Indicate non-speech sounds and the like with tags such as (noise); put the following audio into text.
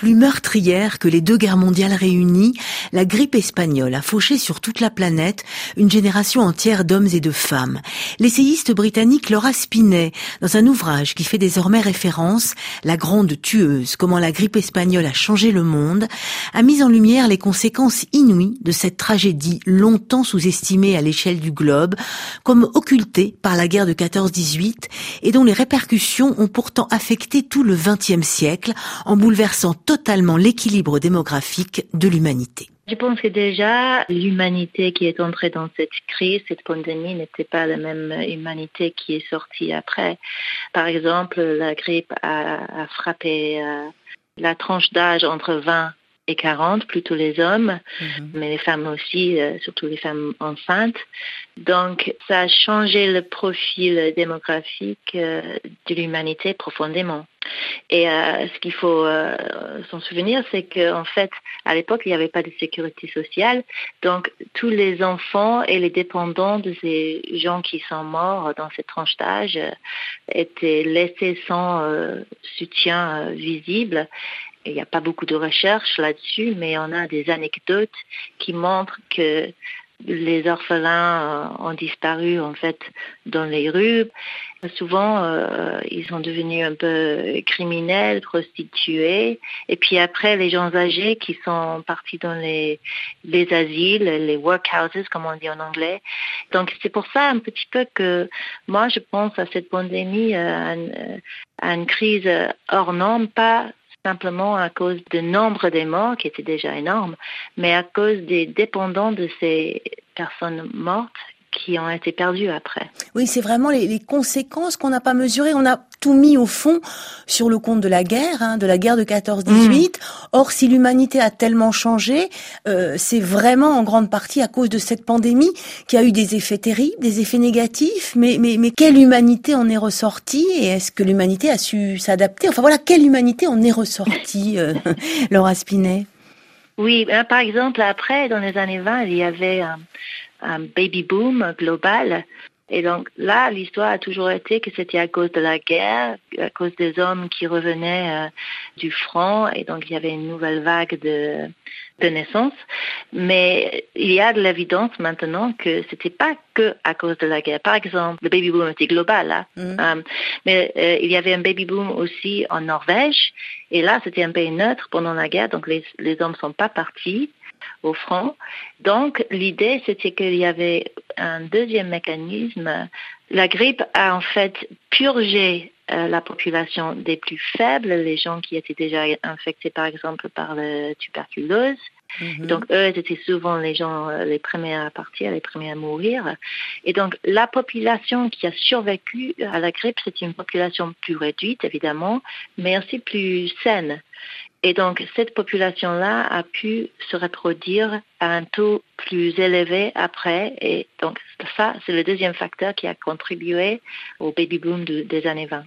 Plus meurtrière que les deux guerres mondiales réunies, la grippe espagnole a fauché sur toute la planète une génération entière d'hommes et de femmes. L'essayiste britannique Laura Spinet, dans un ouvrage qui fait désormais référence, La grande tueuse, comment la grippe espagnole a changé le monde, a mis en lumière les conséquences inouïes de cette tragédie longtemps sous-estimée à l'échelle du globe, comme occultée par la guerre de 14-18 et dont les répercussions ont pourtant affecté tout le XXe siècle en bouleversant totalement l'équilibre démographique de l'humanité. Je pense que déjà, l'humanité qui est entrée dans cette crise, cette pandémie, n'était pas la même humanité qui est sortie après. Par exemple, la grippe a, frappé euh, la tranche d'âge entre 20 et 40, plutôt les hommes, mhm. mais les femmes aussi, euh, surtout les femmes enceintes. Donc, ça a changé le profil démographique euh, de l'humanité profondément. Et euh, ce qu'il faut s'en souvenir, c'est qu'en fait, à l'époque, il n'y avait pas de sécurité sociale. Donc, tous les enfants et les dépendants de ces gens qui sont morts dans cette tranche d'âge étaient laissés sans soutien visible. Il n'y a pas beaucoup de recherches là-dessus, mais on a des anecdotes qui montrent que les orphelins euh, ont disparu en fait dans les rues. Souvent, euh, ils sont devenus un peu criminels, prostitués. Et puis après, les gens âgés qui sont partis dans les, les asiles, les workhouses, comme on dit en anglais. Donc c'est pour ça un petit peu que moi, je pense à cette pandémie, euh, à une crise hors norme, pas simplement à cause du nombre des morts qui était déjà énorme, mais à cause des dépendants de ces personnes mortes qui ont été perdus après. Oui, c'est vraiment les, conséquences qu'on n'a pas mesurées. On a tout mis au fond sur le compte de la guerre, hein, de la guerre de 14-18. Mm. Or, si l'humanité a tellement changé, euh, c'est vraiment en grande partie à cause de cette pandémie qui a eu des effets terribles, des effets négatifs. Mais, mais, mais quelle humanité en est ressortie et est-ce que l'humanité a su s'adapter? Enfin voilà, quelle humanité en est ressortie, euh, (laughs) Laura Spinet? Oui, ben, par exemple, après, dans les années 20, il y avait un baby boom global. Et donc là, l'histoire a toujours été que c'était à cause de la guerre, à cause des hommes qui revenaient euh, du front, et donc il y avait une nouvelle vague de, de naissance. Mais il y a de l'évidence maintenant que c'était pas que à cause de la guerre. Par exemple, le baby boom était global, là. Mm. Euh, mais euh, il y avait un baby boom aussi en Norvège, et là c'était un pays neutre pendant la guerre, donc les, les hommes sont pas partis au front. Donc, l'idée, c'était qu'il y avait un deuxième mécanisme. La grippe a en fait purgé euh, la population des plus faibles, les gens qui étaient déjà infectés par exemple par la tuberculose. Mhm. Donc eux étaient souvent les gens euh, les premiers à partir, les premiers à mourir. Et donc la population qui a survécu à la grippe, c'est une population plus réduite évidemment, mais aussi plus saine. Et donc, cette population-là a pu se reproduire à un taux plus élevé après. Et donc, ça, c'est le deuxième facteur qui a contribué au baby boom des années 20.